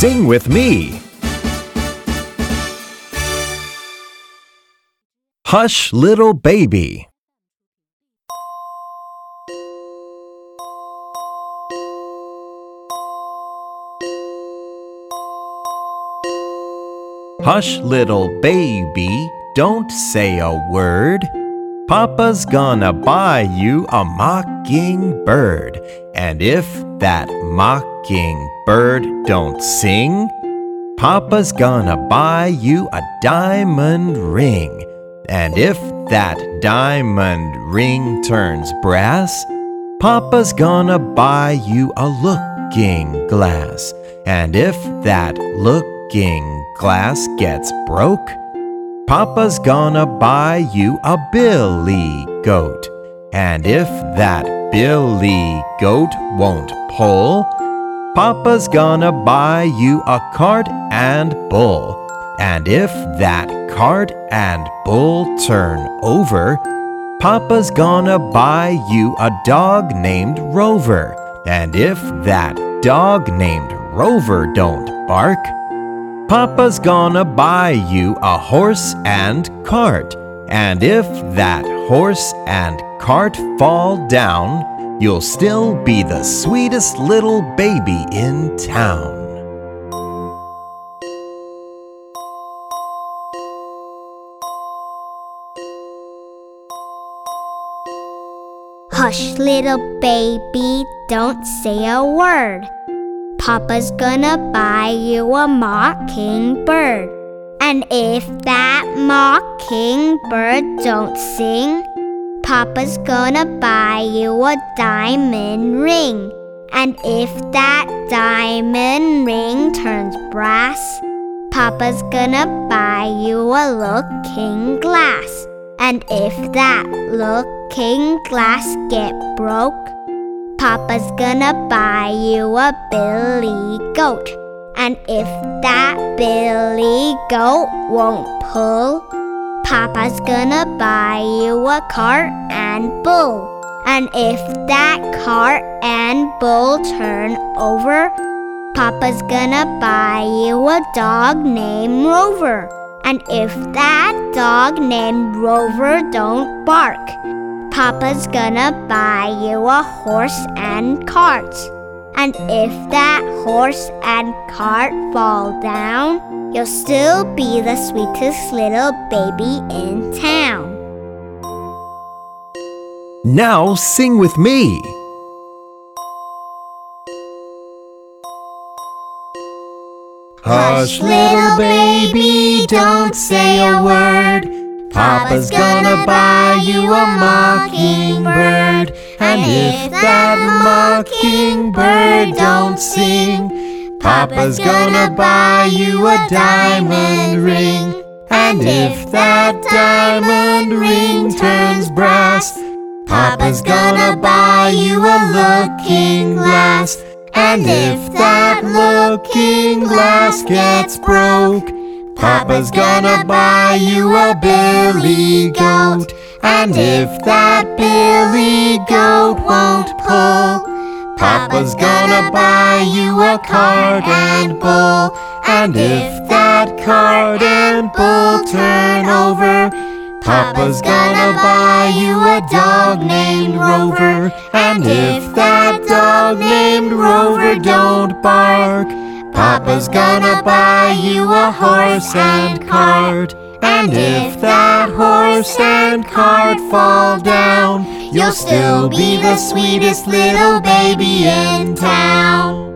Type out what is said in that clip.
Sing with me. Hush, little baby. Hush, little baby, don't say a word. Papa's gonna buy you a mockingbird. And if that mockingbird don't sing, Papa's gonna buy you a diamond ring. And if that diamond ring turns brass, Papa's gonna buy you a looking glass. And if that looking glass gets broke, Papa's gonna buy you a billy goat. And if that billy goat won't pull, Papa's gonna buy you a cart and bull. And if that cart and bull turn over, Papa's gonna buy you a dog named Rover. And if that dog named Rover don't bark, Papa's gonna buy you a horse and cart. And if that horse and cart fall down, you'll still be the sweetest little baby in town. Hush, little baby, don't say a word. Papa's gonna buy you a mockingbird. And if that mockingbird don't sing, Papa's gonna buy you a diamond ring. And if that diamond ring turns brass, Papa's gonna buy you a looking glass. And if that looking glass get broke, Papa's gonna buy you a billy goat. And if that billy goat won't pull, Papa's gonna buy you a cart and bull. And if that cart and bull turn over, Papa's gonna buy you a dog named Rover. And if that dog named Rover don't bark, Papa's gonna buy you a horse and cart. And if that horse and cart fall down, you'll still be the sweetest little baby in town. Now sing with me. Hush, little baby, don't say a word. Papa's gonna buy you a mockingbird. And if that mockingbird don't sing, Papa's gonna buy you a diamond ring. And if that diamond ring turns brass, Papa's gonna buy you a looking glass. And if that looking glass gets broke, Papa's gonna buy you a billy goat. And if that billy goat won't pull, Papa's gonna buy you a cart and bull. And if that cart and bull turn over, Papa's gonna buy you a dog named Rover. And if that dog named Rover don't bark, Papa's gonna buy you a horse and cart. And if that horse and cart fall down, you'll still be the sweetest little baby in town.